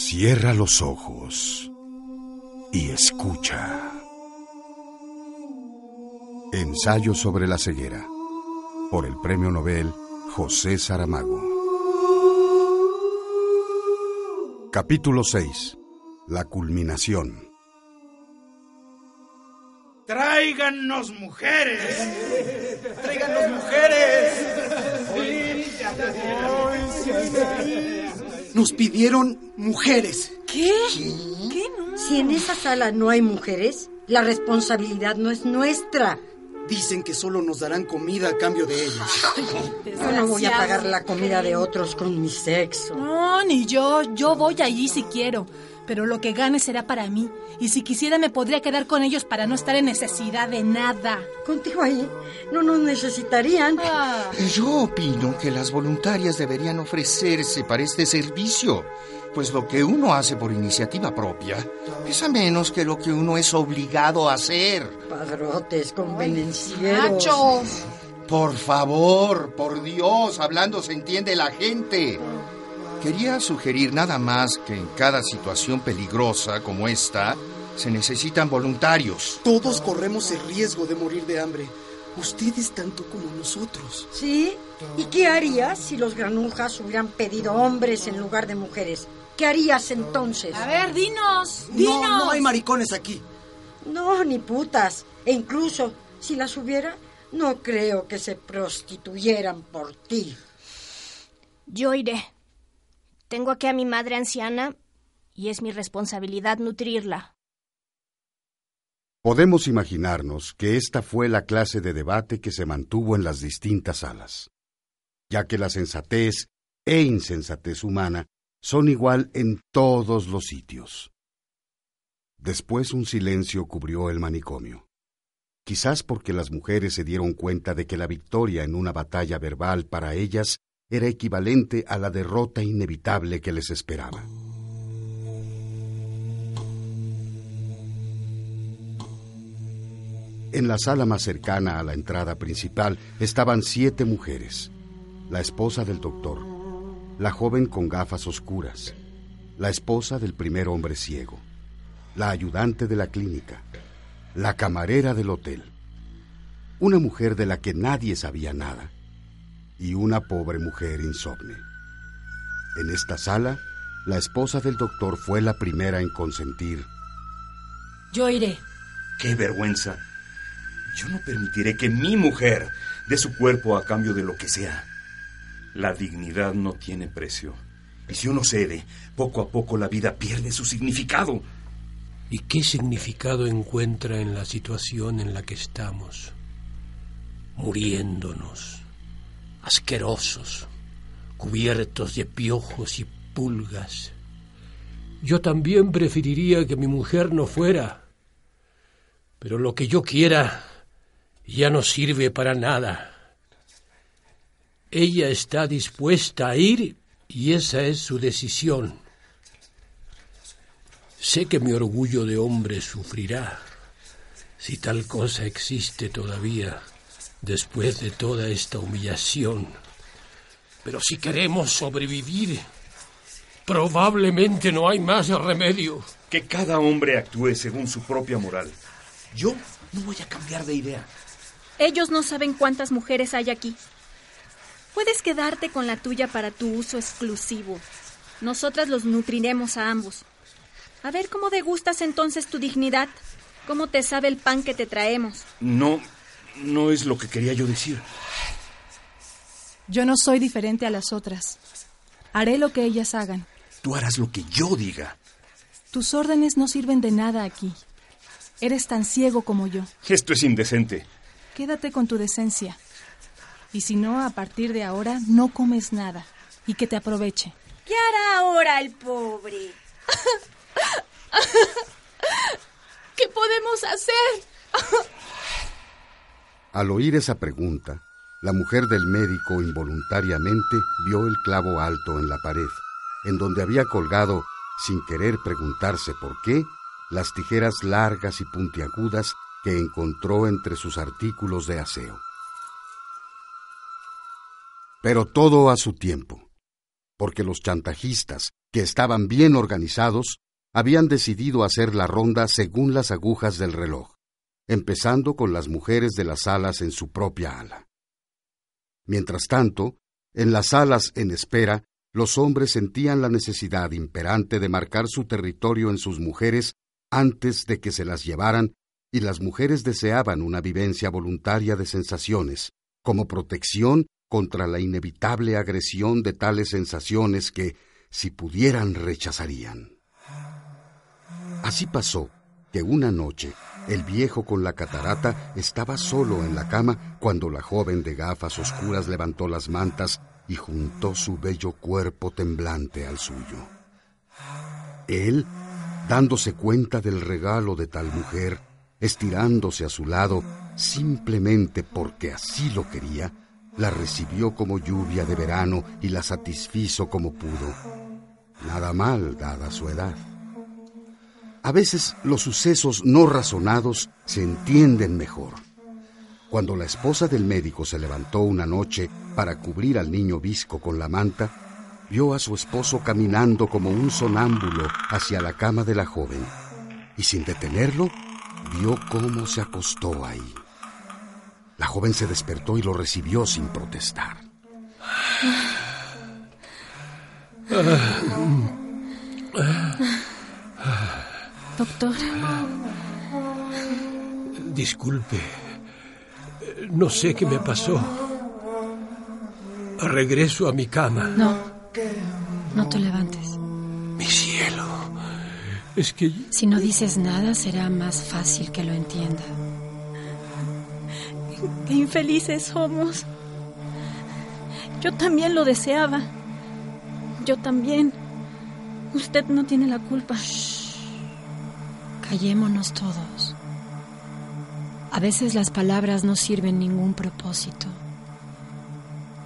Cierra los ojos y escucha. Ensayo sobre la ceguera. Por el Premio Nobel José Saramago. Capítulo 6. La culminación. ¡Tráiganos mujeres! ¡Tráiganos mujeres! Nos pidieron mujeres. ¿Qué? ¿Qué? Si en esa sala no hay mujeres, la responsabilidad no es nuestra. Dicen que solo nos darán comida a cambio de ellas. Yo no voy a pagar la comida de otros con mi sexo. No, ni yo. Yo voy allí si quiero. Pero lo que gane será para mí. Y si quisiera me podría quedar con ellos para no estar en necesidad de nada. Contigo ahí no nos necesitarían. Ah, Yo opino que las voluntarias deberían ofrecerse para este servicio, pues lo que uno hace por iniciativa propia pesa menos que lo que uno es obligado a hacer. Padrotes convenencieros. Por favor, por Dios, hablando se entiende la gente. Quería sugerir nada más que en cada situación peligrosa como esta se necesitan voluntarios. Todos corremos el riesgo de morir de hambre. Ustedes tanto como nosotros. ¿Sí? ¿Y qué harías si los granujas hubieran pedido hombres en lugar de mujeres? ¿Qué harías entonces? A ver, dinos. Dinos. No, no hay maricones aquí. No, ni putas. E incluso, si las hubiera, no creo que se prostituyeran por ti. Yo iré. Tengo aquí a mi madre anciana y es mi responsabilidad nutrirla. Podemos imaginarnos que esta fue la clase de debate que se mantuvo en las distintas salas, ya que la sensatez e insensatez humana son igual en todos los sitios. Después un silencio cubrió el manicomio, quizás porque las mujeres se dieron cuenta de que la victoria en una batalla verbal para ellas era equivalente a la derrota inevitable que les esperaba. En la sala más cercana a la entrada principal estaban siete mujeres. La esposa del doctor, la joven con gafas oscuras, la esposa del primer hombre ciego, la ayudante de la clínica, la camarera del hotel, una mujer de la que nadie sabía nada y una pobre mujer insomne. En esta sala, la esposa del doctor fue la primera en consentir. Yo iré. ¡Qué vergüenza! Yo no permitiré que mi mujer dé su cuerpo a cambio de lo que sea. La dignidad no tiene precio. Y si uno cede, poco a poco la vida pierde su significado. ¿Y qué significado encuentra en la situación en la que estamos? Muriéndonos, asquerosos, cubiertos de piojos y pulgas. Yo también preferiría que mi mujer no fuera, pero lo que yo quiera ya no sirve para nada. Ella está dispuesta a ir y esa es su decisión. Sé que mi orgullo de hombre sufrirá, si tal cosa existe todavía, después de toda esta humillación. Pero si queremos sobrevivir, probablemente no hay más remedio. Que cada hombre actúe según su propia moral. Yo no voy a cambiar de idea. Ellos no saben cuántas mujeres hay aquí. Puedes quedarte con la tuya para tu uso exclusivo. Nosotras los nutriremos a ambos. A ver cómo degustas entonces tu dignidad. ¿Cómo te sabe el pan que te traemos? No, no es lo que quería yo decir. Yo no soy diferente a las otras. Haré lo que ellas hagan. Tú harás lo que yo diga. Tus órdenes no sirven de nada aquí. Eres tan ciego como yo. Esto es indecente. Quédate con tu decencia. Y si no, a partir de ahora no comes nada. Y que te aproveche. ¿Qué hará ahora el pobre? ¿Qué podemos hacer? Al oír esa pregunta, la mujer del médico involuntariamente vio el clavo alto en la pared, en donde había colgado, sin querer preguntarse por qué, las tijeras largas y puntiagudas que encontró entre sus artículos de aseo. Pero todo a su tiempo, porque los chantajistas, que estaban bien organizados, habían decidido hacer la ronda según las agujas del reloj, empezando con las mujeres de las salas en su propia ala. Mientras tanto, en las salas en espera, los hombres sentían la necesidad imperante de marcar su territorio en sus mujeres antes de que se las llevaran, y las mujeres deseaban una vivencia voluntaria de sensaciones, como protección contra la inevitable agresión de tales sensaciones que, si pudieran, rechazarían. Así pasó que una noche el viejo con la catarata estaba solo en la cama cuando la joven de gafas oscuras levantó las mantas y juntó su bello cuerpo temblante al suyo. Él, dándose cuenta del regalo de tal mujer, estirándose a su lado simplemente porque así lo quería, la recibió como lluvia de verano y la satisfizo como pudo. Nada mal dada su edad. A veces los sucesos no razonados se entienden mejor. Cuando la esposa del médico se levantó una noche para cubrir al niño visco con la manta, vio a su esposo caminando como un sonámbulo hacia la cama de la joven y sin detenerlo vio cómo se acostó ahí. La joven se despertó y lo recibió sin protestar. Doctor. Disculpe. No sé qué me pasó. Regreso a mi cama. No. No te levantes. Mi cielo. Es que... Si no dices nada, será más fácil que lo entienda. Qué infelices somos. Yo también lo deseaba. Yo también. Usted no tiene la culpa. Callémonos todos. A veces las palabras no sirven ningún propósito.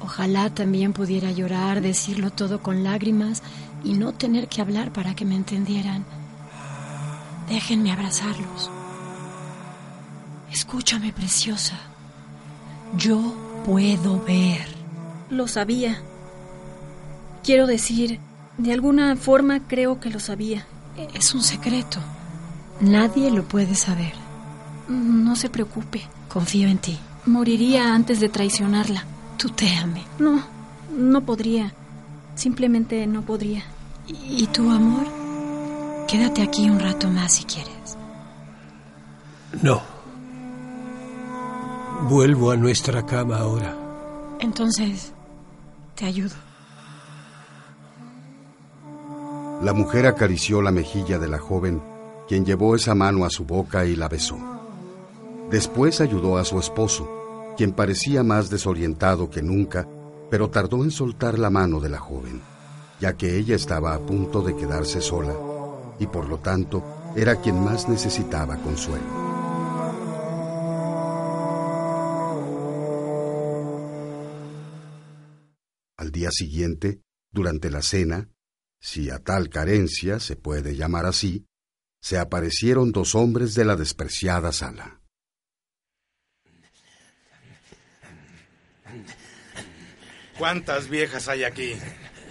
Ojalá también pudiera llorar, decirlo todo con lágrimas y no tener que hablar para que me entendieran. Déjenme abrazarlos. Escúchame, preciosa. Yo puedo ver. Lo sabía. Quiero decir, de alguna forma creo que lo sabía. Es un secreto. Nadie lo puede saber. No se preocupe. Confío en ti. Moriría antes de traicionarla. Tú te ame. No, no podría. Simplemente no podría. ¿Y tu amor? Quédate aquí un rato más si quieres. No. Vuelvo a nuestra cama ahora. Entonces, te ayudo. La mujer acarició la mejilla de la joven, quien llevó esa mano a su boca y la besó. Después ayudó a su esposo, quien parecía más desorientado que nunca, pero tardó en soltar la mano de la joven, ya que ella estaba a punto de quedarse sola, y por lo tanto era quien más necesitaba consuelo. Al día siguiente, durante la cena, si a tal carencia se puede llamar así, se aparecieron dos hombres de la despreciada sala. ¿Cuántas viejas hay aquí?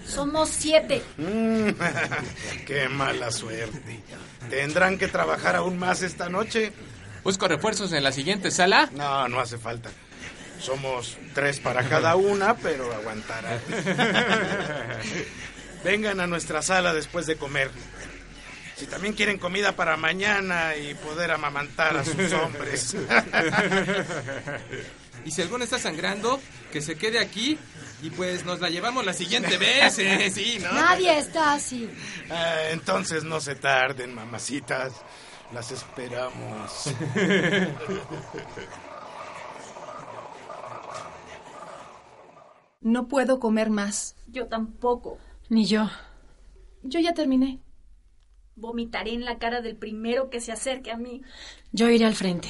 Somos siete. Mm, qué mala suerte. ¿Tendrán que trabajar aún más esta noche? ¿Busco refuerzos en la siguiente sala? No, no hace falta. Somos tres para cada una, pero aguantarán. Vengan a nuestra sala después de comer. Si también quieren comida para mañana y poder amamantar a sus hombres. y si alguno está sangrando, que se quede aquí y pues nos la llevamos la siguiente vez. ¿eh? Sí, ¿no? Nadie está así. Ah, entonces no se tarden, mamacitas. Las esperamos. No puedo comer más. Yo tampoco. Ni yo. Yo ya terminé. Vomitaré en la cara del primero que se acerque a mí. Yo iré al frente.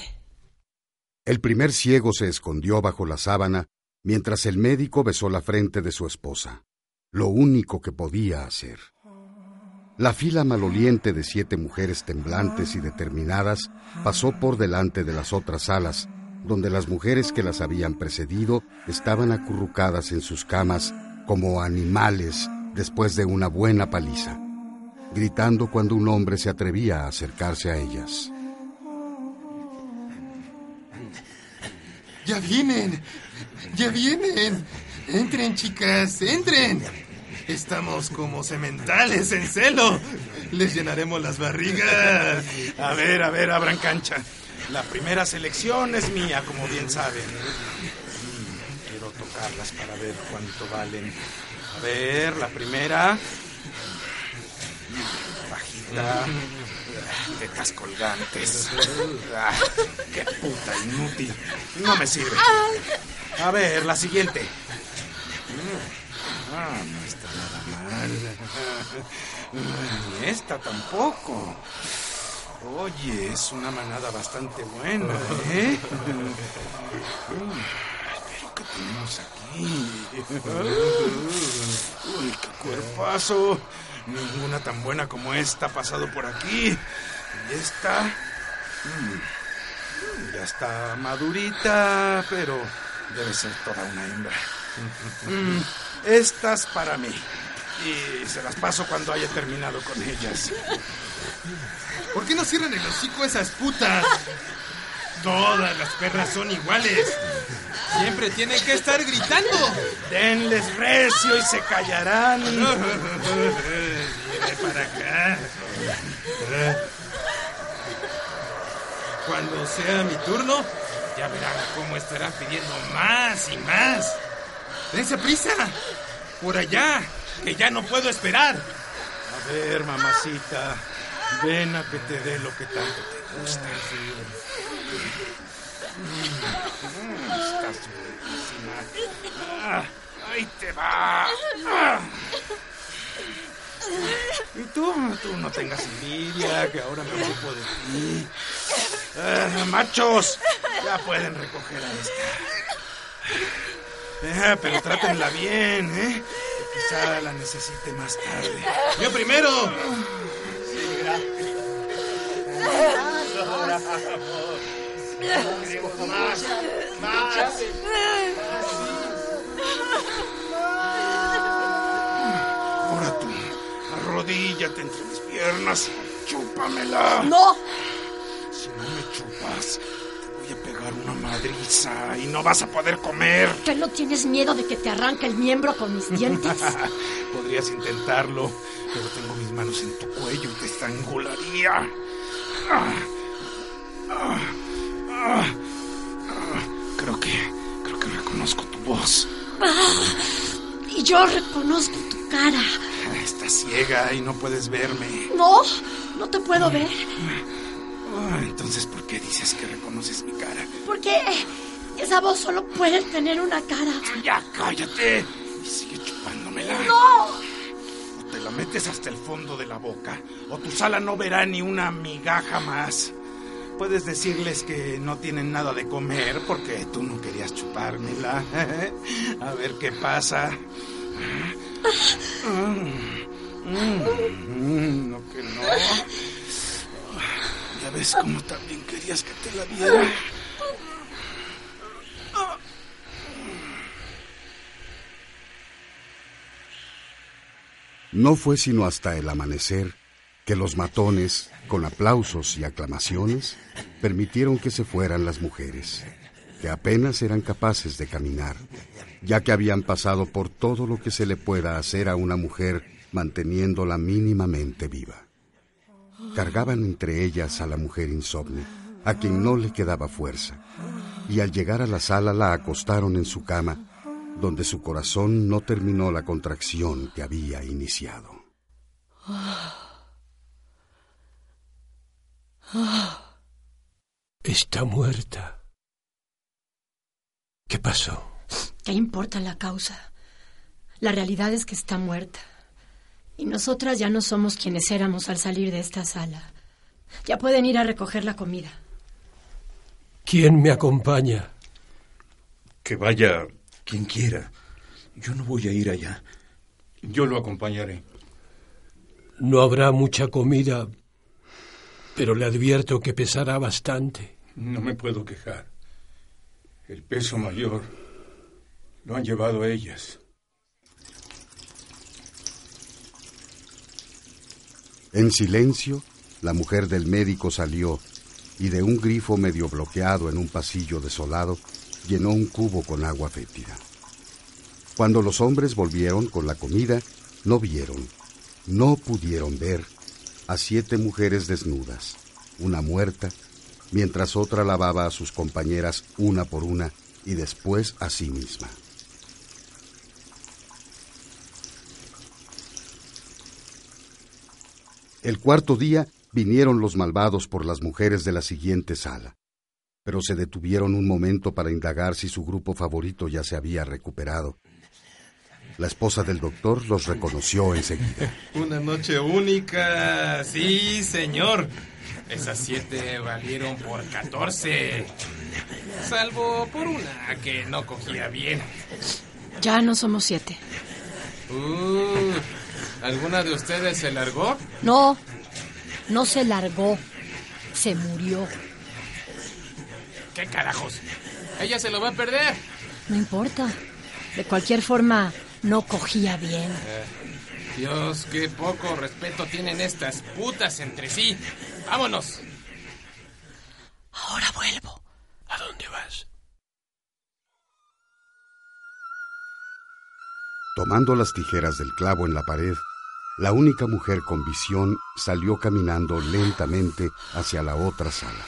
El primer ciego se escondió bajo la sábana mientras el médico besó la frente de su esposa, lo único que podía hacer. La fila maloliente de siete mujeres temblantes y determinadas pasó por delante de las otras salas, donde las mujeres que las habían precedido estaban acurrucadas en sus camas como animales después de una buena paliza, gritando cuando un hombre se atrevía a acercarse a ellas. Ya vienen, ya vienen. Entren, chicas, entren. Estamos como sementales en celo. Les llenaremos las barrigas. A ver, a ver, abran cancha. La primera selección es mía, como bien saben. Quiero tocarlas para ver cuánto valen. A ver, la primera. Bajita. Tetas colgantes. ¡Qué puta inútil! No me sirve. A ver, la siguiente. Ah, no está nada mal. Ni esta tampoco. Oye, es una manada bastante buena, ¿eh? Pero ¿qué tenemos aquí? Uy, qué cuerpazo. Ninguna tan buena como esta ha pasado por aquí. Y esta... mm, Ya está madurita, pero debe ser toda una hembra. Mm, Estas para mí. Y se las paso cuando haya terminado con ellas. ¿Por qué no cierran el hocico esas putas? Todas las perras son iguales. Siempre tienen que estar gritando. Denles recio y se callarán. Viene para acá. Cuando sea mi turno, ya verán cómo estarán pidiendo más y más. ¡Dense prisa! ¡Por allá! ¡Que ya no puedo esperar! A ver, mamacita, ven a que te dé lo que tanto te gusta. Mm, Estás buenísima. Ah, ahí te va. Ah. Y tú, tú no tengas envidia, que ahora me ocupo de ti. Ah, machos, ya pueden recoger a esta. Eh, pero trátenla bien, ¿eh? Que quizá la necesite más tarde. ¡Yo primero! Ahora tú, arrodíllate entre mis piernas. Chúpamela. ¡No! Si no me chupas, te voy a pegar una madriza y no vas a poder comer. ¿Que no tienes miedo de que te arranque el miembro con mis dientes? Podrías intentarlo, pero tengo mis manos en tu cuello y te estrangularía. Ah, ah. Creo que, creo que reconozco tu voz. Ah, y yo reconozco tu cara. Estás ciega y no puedes verme. No, no te puedo ver. Ah, entonces, ¿por qué dices que reconoces mi cara? Porque esa voz solo puede tener una cara. Ya cállate y sigue chupándomela. ¡No! O te la metes hasta el fondo de la boca, o tu sala no verá ni una migaja más. Puedes decirles que no tienen nada de comer porque tú no querías chupármela. A ver qué pasa. Mm, mm, No que no. Ya ves cómo también querías que te la diera. No fue sino hasta el amanecer que los matones, con aplausos y aclamaciones, permitieron que se fueran las mujeres, que apenas eran capaces de caminar, ya que habían pasado por todo lo que se le pueda hacer a una mujer manteniéndola mínimamente viva. Cargaban entre ellas a la mujer insomne, a quien no le quedaba fuerza, y al llegar a la sala la acostaron en su cama, donde su corazón no terminó la contracción que había iniciado. Está muerta. ¿Qué pasó? ¿Qué importa la causa? La realidad es que está muerta. Y nosotras ya no somos quienes éramos al salir de esta sala. Ya pueden ir a recoger la comida. ¿Quién me acompaña? Que vaya quien quiera. Yo no voy a ir allá. Yo lo acompañaré. No habrá mucha comida, pero le advierto que pesará bastante. No me puedo quejar. El peso mayor lo han llevado ellas. En silencio, la mujer del médico salió y de un grifo medio bloqueado en un pasillo desolado, llenó un cubo con agua fétida. Cuando los hombres volvieron con la comida, no vieron, no pudieron ver a siete mujeres desnudas, una muerta, mientras otra lavaba a sus compañeras una por una y después a sí misma. El cuarto día vinieron los malvados por las mujeres de la siguiente sala, pero se detuvieron un momento para indagar si su grupo favorito ya se había recuperado. La esposa del doctor los reconoció enseguida. Una noche única, sí, señor. Esas siete valieron por catorce. Salvo por una que no cogía bien. Ya no somos siete. Uh, ¿Alguna de ustedes se largó? No, no se largó. Se murió. ¿Qué carajos? Ella se lo va a perder. No importa. De cualquier forma, no cogía bien. Eh, Dios, qué poco respeto tienen estas putas entre sí. Vámonos. Ahora vuelvo. ¿A dónde vas? Tomando las tijeras del clavo en la pared, la única mujer con visión salió caminando lentamente hacia la otra sala.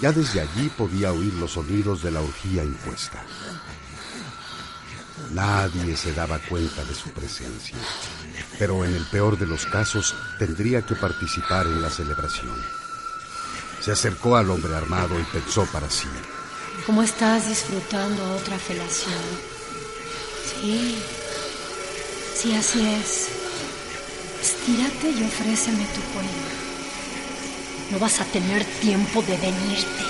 Ya desde allí podía oír los sonidos de la orgía impuesta. Nadie se daba cuenta de su presencia, pero en el peor de los casos tendría que participar en la celebración. Se acercó al hombre armado y pensó para sí. ¿Cómo estás disfrutando otra felación? Sí, sí, así es. Estírate y ofréceme tu cuello. No vas a tener tiempo de venirte.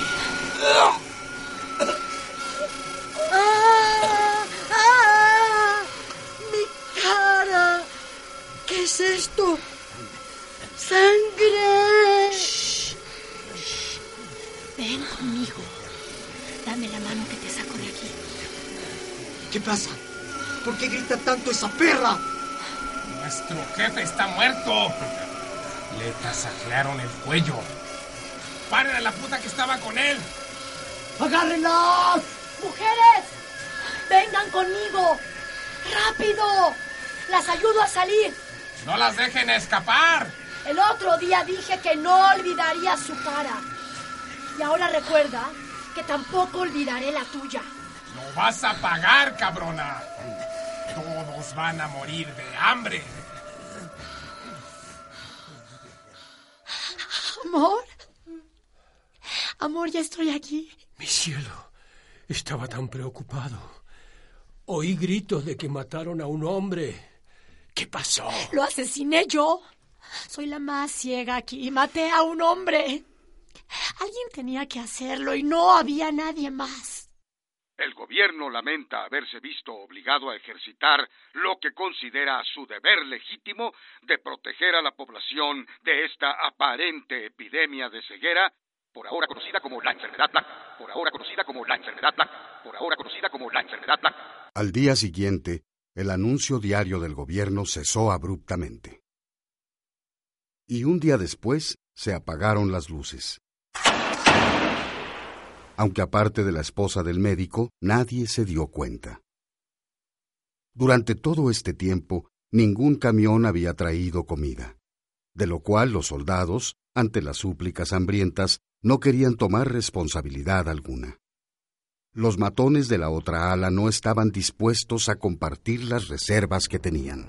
Jefe está muerto. Le tasajearon el cuello. ¡Paren a la puta que estaba con él! ¡Agárrenlas! ¡Mujeres! ¡Vengan conmigo! ¡Rápido! ¡Las ayudo a salir! ¡No las dejen escapar! El otro día dije que no olvidaría su cara. Y ahora recuerda que tampoco olvidaré la tuya. ¡Lo vas a pagar, cabrona! Todos van a morir de hambre. Amor. Amor, ya estoy aquí. Mi cielo, estaba tan preocupado. Oí gritos de que mataron a un hombre. ¿Qué pasó? Lo asesiné yo. Soy la más ciega aquí. Maté a un hombre. Alguien tenía que hacerlo y no había nadie más. El gobierno lamenta haberse visto obligado a ejercitar lo que considera su deber legítimo de proteger a la población de esta aparente epidemia de ceguera, por ahora conocida como la enfermedad por ahora conocida como la enfermedad por ahora conocida como la enfermedad. Al día siguiente, el anuncio diario del gobierno cesó abruptamente. Y un día después se apagaron las luces. Aunque aparte de la esposa del médico, nadie se dio cuenta. Durante todo este tiempo, ningún camión había traído comida, de lo cual los soldados, ante las súplicas hambrientas, no querían tomar responsabilidad alguna. Los matones de la otra ala no estaban dispuestos a compartir las reservas que tenían.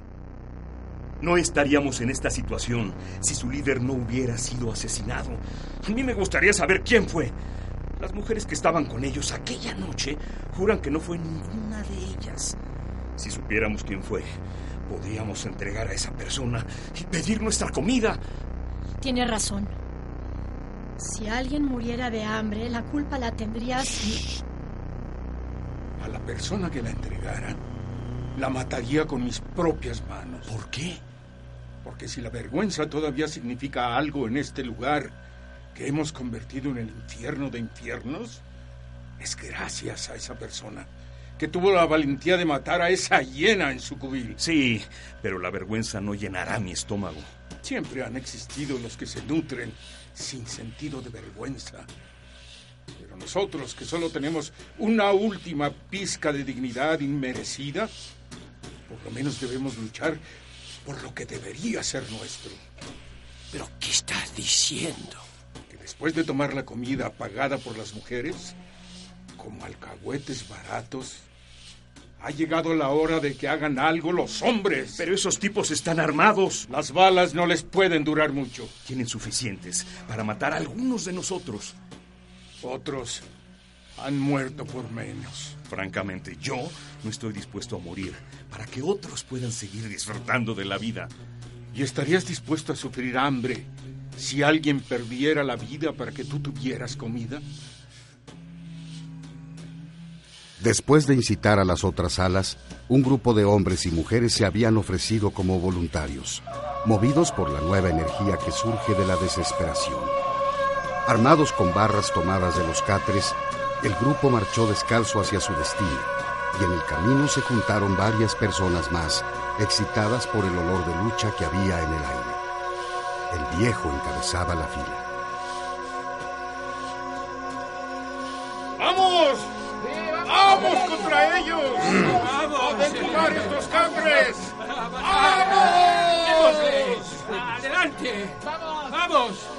No estaríamos en esta situación si su líder no hubiera sido asesinado. A mí me gustaría saber quién fue. Las mujeres que estaban con ellos aquella noche juran que no fue ninguna de ellas. Si supiéramos quién fue, podríamos entregar a esa persona y pedir nuestra comida. Tiene razón. Si alguien muriera de hambre, la culpa la tendrías... A la persona que la entregara, la mataría con mis propias manos. ¿Por qué? Porque si la vergüenza todavía significa algo en este lugar que hemos convertido en el infierno de infiernos, es gracias a esa persona que tuvo la valentía de matar a esa hiena en su cubil. Sí, pero la vergüenza no llenará mi estómago. Siempre han existido los que se nutren sin sentido de vergüenza. Pero nosotros, que solo tenemos una última pizca de dignidad inmerecida, por lo menos debemos luchar por lo que debería ser nuestro. ¿Pero qué estás diciendo? Después de tomar la comida pagada por las mujeres, como alcahuetes baratos, ha llegado la hora de que hagan algo los hombres. Pero esos tipos están armados. Las balas no les pueden durar mucho. Tienen suficientes para matar a algunos de nosotros. Otros han muerto por menos. Francamente, yo no estoy dispuesto a morir para que otros puedan seguir disfrutando de la vida. ¿Y estarías dispuesto a sufrir hambre si alguien perdiera la vida para que tú tuvieras comida? Después de incitar a las otras alas, un grupo de hombres y mujeres se habían ofrecido como voluntarios, movidos por la nueva energía que surge de la desesperación. Armados con barras tomadas de los catres, el grupo marchó descalzo hacia su destino, y en el camino se juntaron varias personas más, excitadas por el olor de lucha que había en el aire. El viejo encabezaba la fila. ¡Vamos! ¡Vamos contra ellos! ¡Vamos! ¡A desnucar estos catres! ¡Vamos! ¡Adelante! ¡Vamos! ¡Vamos!